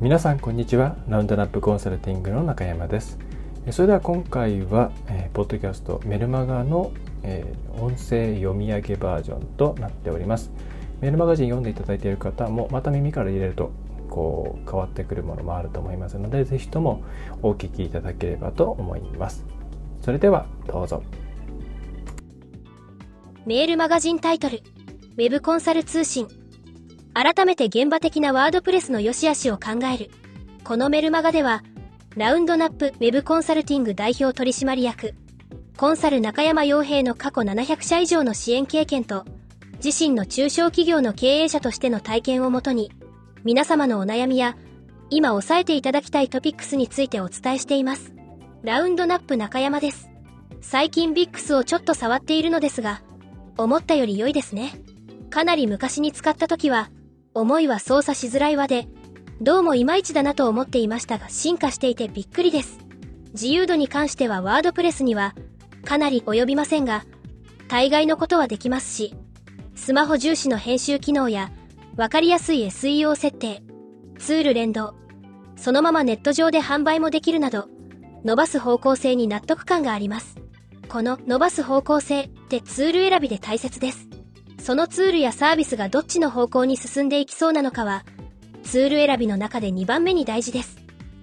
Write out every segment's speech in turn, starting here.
皆さんこんにちは。ラウンドナップコンサルティングの中山です。それでは今回は、えー、ポッドキャストメルマガの、えー、音声読み上げバージョンとなっております。メルマガジン読んでいただいている方もまた耳から入れるとこう変わってくるものもあると思いますのでぜひともお聞きいただければと思います。それではどうぞ。メールマガジンタイトル Web コンサル通信。改めて現場的なワードプレスの良し悪しを考える。このメルマガでは、ラウンドナップウェブコンサルティング代表取締役、コンサル中山洋平の過去700社以上の支援経験と、自身の中小企業の経営者としての体験をもとに、皆様のお悩みや、今押さえていただきたいトピックスについてお伝えしています。ラウンドナップ中山です。最近ビックスをちょっと触っているのですが、思ったより良いですね。かなり昔に使った時は、思いは操作しづらいわで、どうもいまいちだなと思っていましたが進化していてびっくりです。自由度に関してはワードプレスにはかなり及びませんが、大概のことはできますし、スマホ重視の編集機能やわかりやすい SEO 設定、ツール連動、そのままネット上で販売もできるなど、伸ばす方向性に納得感があります。この伸ばす方向性ってツール選びで大切です。そのツールやサービスがどっちの方向に進んでいきそうなのかは、ツール選びの中で2番目に大事です。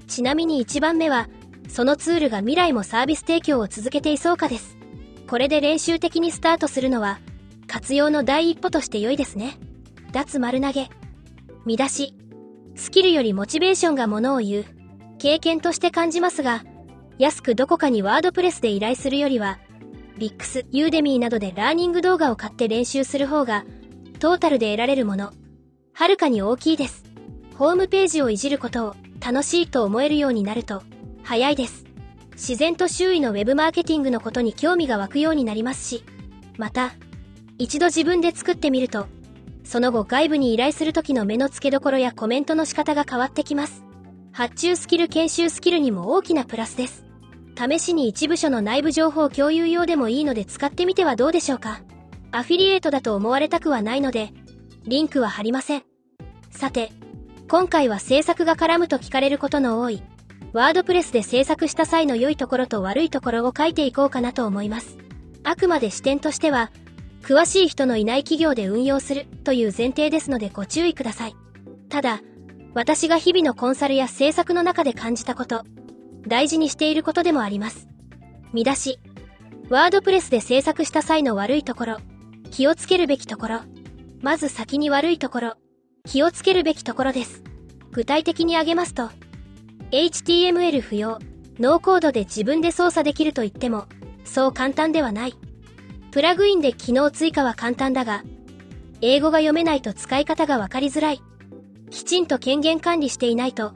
ちなみに1番目は、そのツールが未来もサービス提供を続けていそうかです。これで練習的にスタートするのは、活用の第一歩として良いですね。脱丸投げ。見出し。スキルよりモチベーションがものを言う。経験として感じますが、安くどこかに WordPress で依頼するよりは、ビックス、 Udemy などでラーニング動画を買って練習する方が、トータルで得られるもの、はるかに大きいです。ホームページをいじることを楽しいと思えるようになると、早いです。自然と周囲のウェブマーケティングのことに興味が湧くようになりますし、また、一度自分で作ってみると、その後外部に依頼する時の目の付けどころやコメントの仕方が変わってきます。発注スキル研修スキルにも大きなプラスです。試しに一部署の内部情報共有用でもいいので使ってみてはどうでしょうか。アフィリエイトだと思われたくはないので、リンクは貼りません。さて、今回は制作が絡むと聞かれることの多い、ワードプレスで制作した際の良いところと悪いところを書いていこうかなと思います。あくまで視点としては、詳しい人のいない企業で運用するという前提ですのでご注意ください。ただ、私が日々のコンサルや制作の中で感じたこと、大事にしていることでもあります。見出し。ワードプレスで制作した際の悪いところ、気をつけるべきところ。まず先に悪いところ、気をつけるべきところです。具体的に挙げますと、HTML 不要、ノーコードで自分で操作できると言っても、そう簡単ではない。プラグインで機能追加は簡単だが、英語が読めないと使い方がわかりづらい。きちんと権限管理していないと、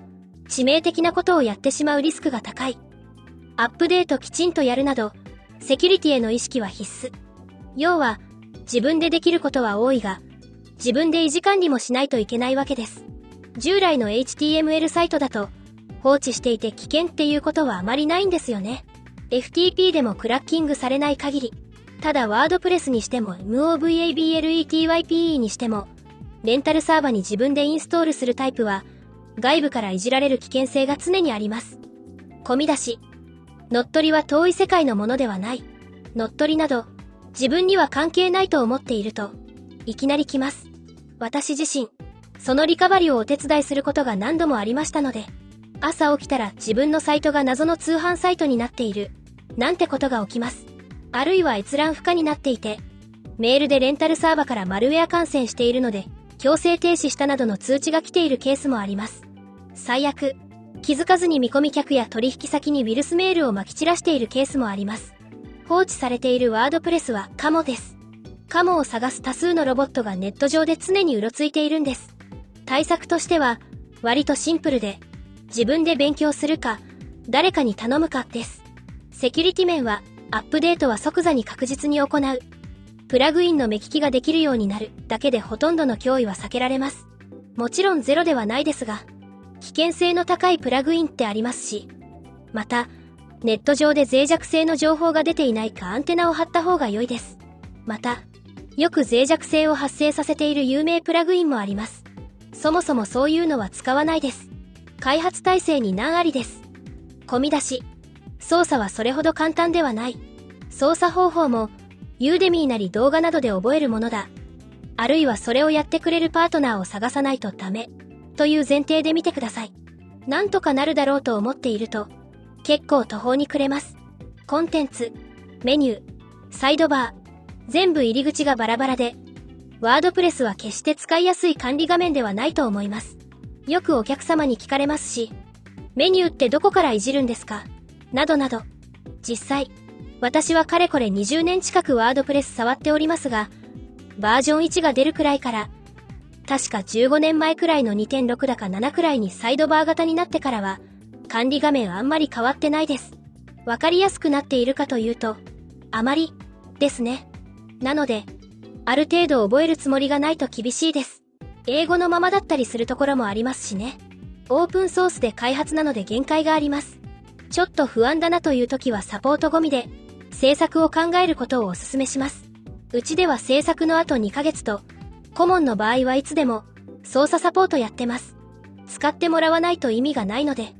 致命的なことをやってしまうリスクが高い。アップデートきちんとやるなど、セキュリティへの意識は必須。要は、自分でできることは多いが、自分で維持管理もしないといけないわけです。従来の HTML サイトだと、放置していて危険っていうことはあまりないんですよね。FTP でもクラッキングされない限り、ただワードプレスにしても MOVABLETYPE にしても、レンタルサーバに自分でインストールするタイプは、外部からいじられる危険性が常にあります。込み出し。乗っ取りは遠い世界のものではない。乗っ取りなど、自分には関係ないと思っていると、いきなり来ます。私自身、そのリカバリをお手伝いすることが何度もありましたので、朝起きたら自分のサイトが謎の通販サイトになっている、なんてことが起きます。あるいは閲覧不可になっていて、メールでレンタルサーバからマルウェア感染しているので、強制停止したなどの通知が来ているケースもあります。最悪、気づかずに見込み客や取引先にウィルスメールを撒き散らしているケースもあります。放置されているワードプレスはカモです。カモを探す多数のロボットがネット上で常にうろついているんです。対策としては、割とシンプルで、自分で勉強するか、誰かに頼むかです。セキュリティ面は、アップデートは即座に確実に行う。プラグインの目利きができるようになるだけでほとんどの脅威は避けられます。もちろんゼロではないですが、危険性の高いプラグインってありますし、また、ネット上で脆弱性の情報が出ていないかアンテナを張った方が良いです。また、よく脆弱性を発生させている有名プラグインもあります。そもそもそういうのは使わないです。開発体制に難ありです。込み出し。操作はそれほど簡単ではない。操作方法も、ユーデミーなり動画などで覚えるものだ。あるいはそれをやってくれるパートナーを探さないとダメ。という前提で見てください。なんとかなるだろうと思っていると、結構途方に暮れます。コンテンツ、メニュー、サイドバー、全部入り口がバラバラで、ワードプレスは決して使いやすい管理画面ではないと思います。よくお客様に聞かれますし、メニューってどこからいじるんですか？などなど。実際、私はかれこれ20年近くワードプレス触っておりますが、バージョン1が出るくらいから、確か15年前くらいの2.6だか7くらいにサイドバー型になってからは、管理画面あんまり変わってないです。わかりやすくなっているかというと、あまり、ですね。なので、ある程度覚えるつもりがないと厳しいです。英語のままだったりするところもありますしね。オープンソースで開発なので限界があります。ちょっと不安だなという時はサポートゴミで、制作を考えることをお勧めします。うちでは制作の後2ヶ月と、顧問の場合はいつでも、操作サポートやってます。使ってもらわないと意味がないので、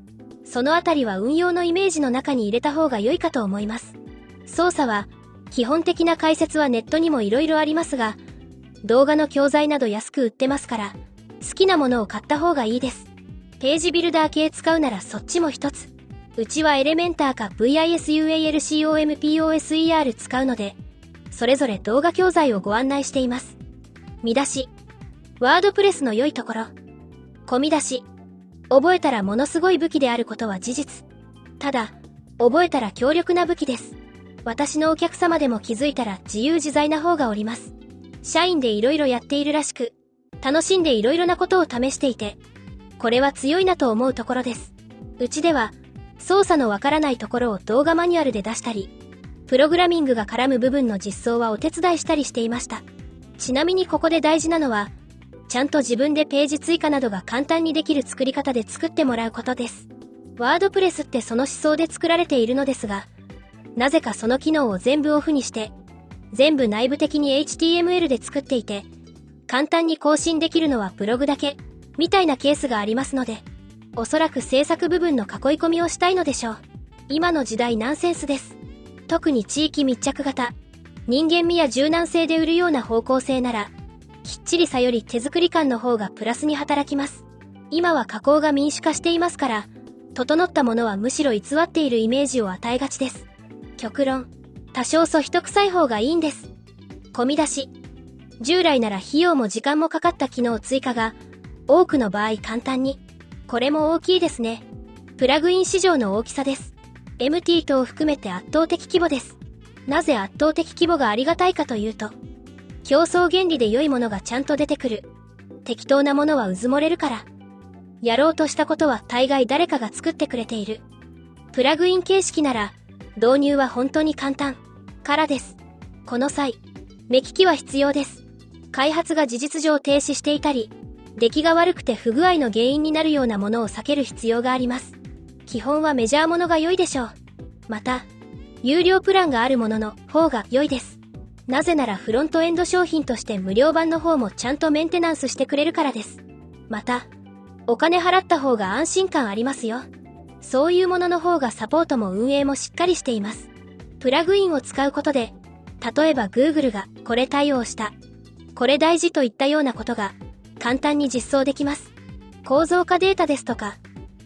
そのあたりは運用のイメージの中に入れた方が良いかと思います。操作は、基本的な解説はネットにも色々ありますが、動画の教材など安く売ってますから、好きなものを買った方がいいです。ページビルダー系使うならそっちも一つ。うちはエレメンターか VISUALCOMPOSER 使うので、それぞれ動画教材をご案内しています。見出し。ワードプレスの良いところ。込み出し。覚えたらものすごい武器であることは事実。ただ、覚えたら強力な武器です。私のお客様でも気づいたら自由自在な方がおります。社員で色々やっているらしく、楽しんで色々なことを試していて、これは強いなと思うところです。うちでは、操作のわからないところを動画マニュアルで出したり、プログラミングが絡む部分の実装はお手伝いしたりしていました。ちなみにここで大事なのは、ちゃんと自分でページ追加などが簡単にできる作り方で作ってもらうことです。ワードプレスってその思想で作られているのですが、なぜかその機能を全部オフにして、全部内部的に HTML で作っていて、簡単に更新できるのはブログだけ、みたいなケースがありますので、おそらく制作部分の囲い込みをしたいのでしょう。今の時代ナンセンスです。特に地域密着型、人間味や柔軟性で売るような方向性なら、きっちりさより手作り感の方がプラスに働きます。今は加工が民主化していますから、整ったものはむしろ偽っているイメージを与えがちです。極論、多少そ一臭い方がいいんです。込み出し。従来なら費用も時間もかかった機能追加が、多くの場合簡単に。これも大きいですね。プラグイン市場の大きさです。MT 等を含めて圧倒的規模です。なぜ圧倒的規模がありがたいかというと、競争原理で良いものがちゃんと出てくる。適当なものはうずもれるから。やろうとしたことは大概誰かが作ってくれている。プラグイン形式なら、導入は本当に簡単。からです。この際、目利きは必要です。開発が事実上停止していたり、出来が悪くて不具合の原因になるようなものを避ける必要があります。基本はメジャーものが良いでしょう。また、有料プランがあるものの方が良いです。なぜならフロントエンド商品として無料版の方もちゃんとメンテナンスしてくれるからです。また、お金払った方が安心感ありますよ。そういうものの方がサポートも運営もしっかりしています。プラグインを使うことで、例えば Google がこれ対応した、これ大事といったようなことが簡単に実装できます。構造化データですとか、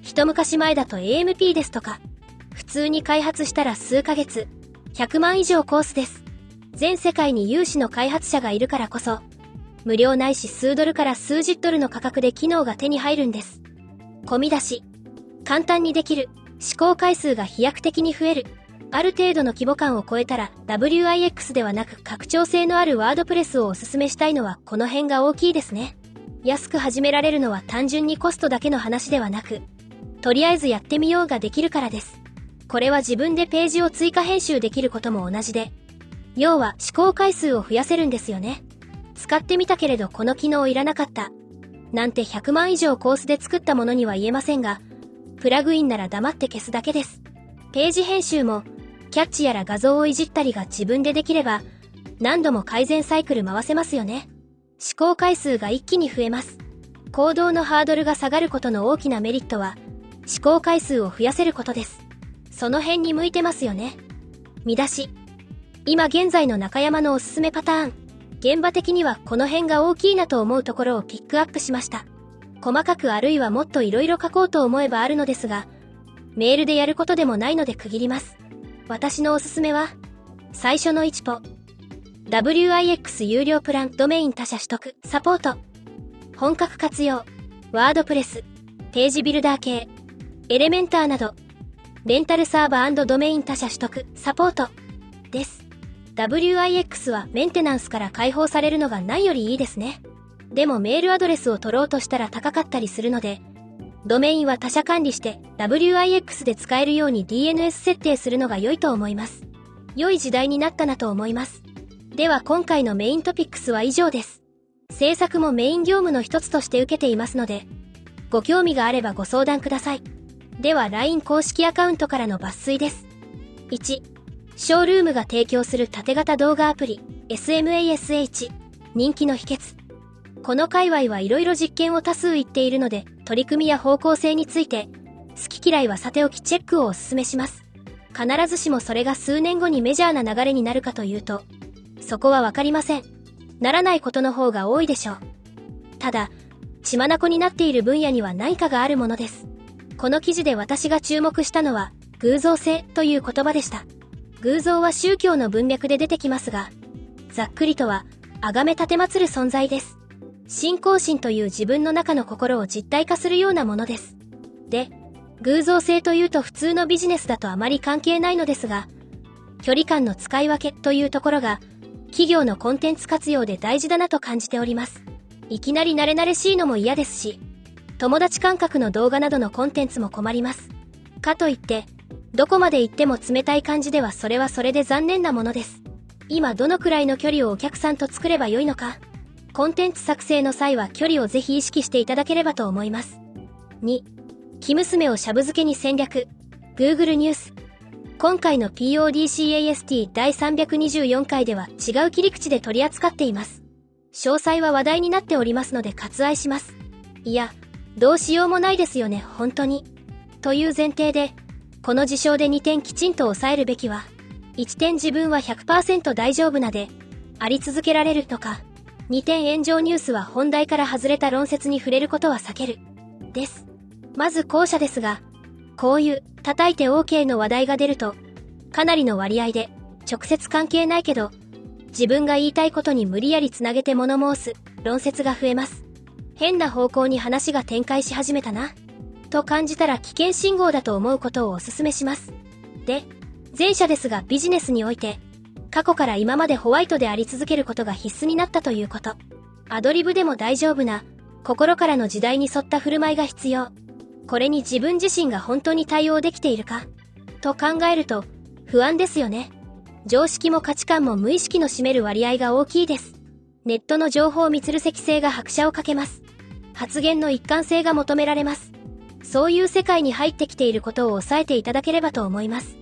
一昔前だと AMP ですとか、普通に開発したら数ヶ月、100万以上コースです。全世界に有志の開発者がいるからこそ、無料ないし数ドルから数十ドルの価格で機能が手に入るんです。込み出し、簡単にできる、試行回数が飛躍的に増える、ある程度の規模感を超えたら WIX ではなく拡張性のあるワードプレスをおすすめしたいのはこの辺が大きいですね。安く始められるのは単純にコストだけの話ではなく、とりあえずやってみようができるからです。これは自分でページを追加編集できることも同じで、要は試行回数を増やせるんですよね。使ってみたけれどこの機能いらなかった。なんて100万以上コースで作ったものには言えませんが、プラグインなら黙って消すだけです。ページ編集も、キャッチやら画像をいじったりが自分でできれば、何度も改善サイクル回せますよね。試行回数が一気に増えます。行動のハードルが下がることの大きなメリットは、試行回数を増やせることです。その辺に向いてますよね。見出し。今現在の中山のおすすめパターン。現場的にはこの辺が大きいなと思うところをピックアップしました。細かくあるいはもっと色々書こうと思えばあるのですが、メールでやることでもないので区切ります。私のおすすめは、最初の一歩。WIX 有料プランドメイン他社取得サポート。本格活用、ワードプレス、ページビルダー系、エレメンターなど、レンタルサーバードメイン他社取得、サポート、です。WIX はメンテナンスから解放されるのがないよりいいですね。でもメールアドレスを取ろうとしたら高かったりするので、ドメインは他社管理して WIX で使えるように DNS 設定するのが良いと思います。良い時代になったなと思います。では今回のメイントピックスは以上です。制作もメイン業務の一つとして受けていますので、ご興味があればご相談ください。では LINE 公式アカウントからの抜粋です。1、ショールームが提供する縦型動画アプリ SMASH 人気の秘訣。この界隈はいろいろ実験を多数言っているので、取り組みや方向性について、好き嫌いはさておきチェックをお勧めします。必ずしもそれが数年後にメジャーな流れになるかというと、そこはわかりません。ならないことの方が多いでしょう。ただ、血眼になっている分野には何かがあるものです。この記事で私が注目したのは、偶像性という言葉でした。偶像は宗教の文脈で出てきますが、ざっくりとは、崇め立てまつる存在です。信仰心という自分の中の心を実体化するようなものです。で、偶像性というと普通のビジネスだとあまり関係ないのですが、距離感の使い分けというところが企業のコンテンツ活用で大事だなと感じております。いきなり慣れ慣れしいのも嫌ですし、友達感覚の動画などのコンテンツも困ります。かといって、どこまで行っても冷たい感じではそれはそれで残念なものです。今どのくらいの距離をお客さんと作ればよいのか、コンテンツ作成の際は距離をぜひ意識していただければと思います。2、生娘をシャブ漬けに戦略、Google ニュース、今回の PODCAST 第324回では違う切り口で取り扱っています。詳細は話題になっておりますので割愛します。いや、どうしようもないですよね、本当に。という前提で、この事象で2点きちんと抑えるべきは、1点自分は100%大丈夫なで、あり続けられるとか、2点炎上ニュースは本題から外れた論説に触れることは避ける。です。まず後者ですが、こういう叩いて OK の話題が出ると、かなりの割合で、直接関係ないけど、自分が言いたいことに無理やりつなげて物申す、論説が増えます。変な方向に話が展開し始めたな。と感じたら危険信号だと思うことをお勧めします。で、前者ですがビジネスにおいて、過去から今までホワイトであり続けることが必須になったということ。アドリブでも大丈夫な、心からの時代に沿った振る舞いが必要。これに自分自身が本当に対応できているかと考えると不安ですよね。常識も価値観も無意識の占める割合が大きいです。ネットの情報密積性が拍車をかけます。発言の一貫性が求められます。そういう世界に入ってきていることを抑えていただければと思います。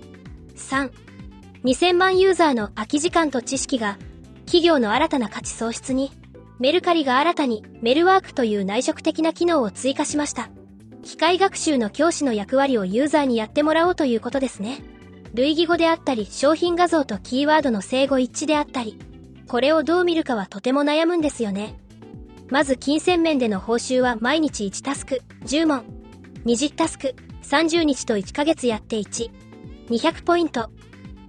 3、2000万ユーザーの空き時間と知識が企業の新たな価値創出にメルカリが新たにメルワークという内職的な機能を追加しました。機械学習の教師の役割をユーザーにやってもらおうということですね。類義語であったり、商品画像とキーワードの整合一致であったり、これをどう見るかはとても悩むんですよね。まず金銭面での報酬は毎日1タスク、10問。20タスク、30日と1ヶ月やって1。200ポイント。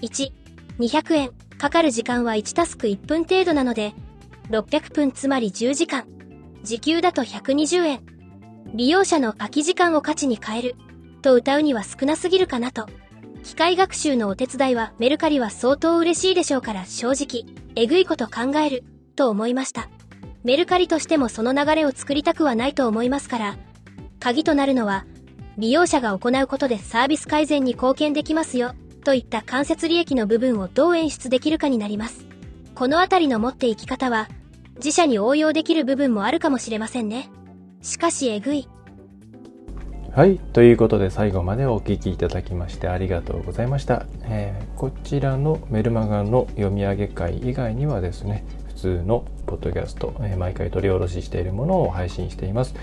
1、200円。かかる時間は1タスク1分程度なので、600分つまり10時間。時給だと120円。利用者の空き時間を価値に変える、と歌うには少なすぎるかなと。機械学習のお手伝いはメルカリは相当嬉しいでしょうから正直、えぐいこと考える、と思いました。メルカリとしてもその流れを作りたくはないと思いますから、鍵となるのは、利用者が行うことでサービス改善に貢献できますよ、といった間接利益の部分をどう演出できるかになります。このあたりの持っていき方は、自社に応用できる部分もあるかもしれませんね。しかしえぐい。はい。ということで最後までお聞きいただきましてありがとうございました。えー、こちらのメルマガの読み上げ会以外にはですね、普通のポッドキャスト、えー、毎回取り下ろししているものを配信しています。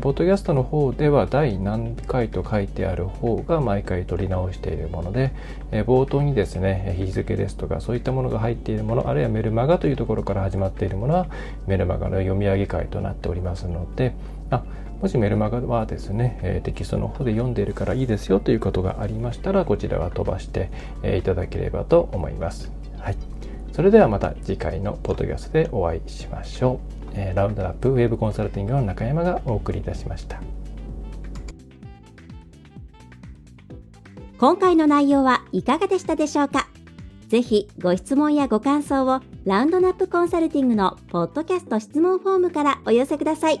ポッドキャストの方では第何回と書いてある方が毎回取り直しているもので、冒頭にですね、日付ですとかそういったものが入っているもの、あるいはメルマガというところから始まっているものはメルマガの読み上げ会となっておりますので、あもしメルマガはですね、えテキストの方で読んでいるからいいですよということがありましたら、こちらは飛ばして、えいただければと思います。はい。それではまた次回のポッドキャストでお会いしましょう。えラウンドラップウェブコンサルティングの中山がお送りいたしました。今回の内容はいかがでしたでしょうか？ぜひご質問やご感想をラウンドナップコンサルティングのポッドキャスト質問フォームからお寄せください。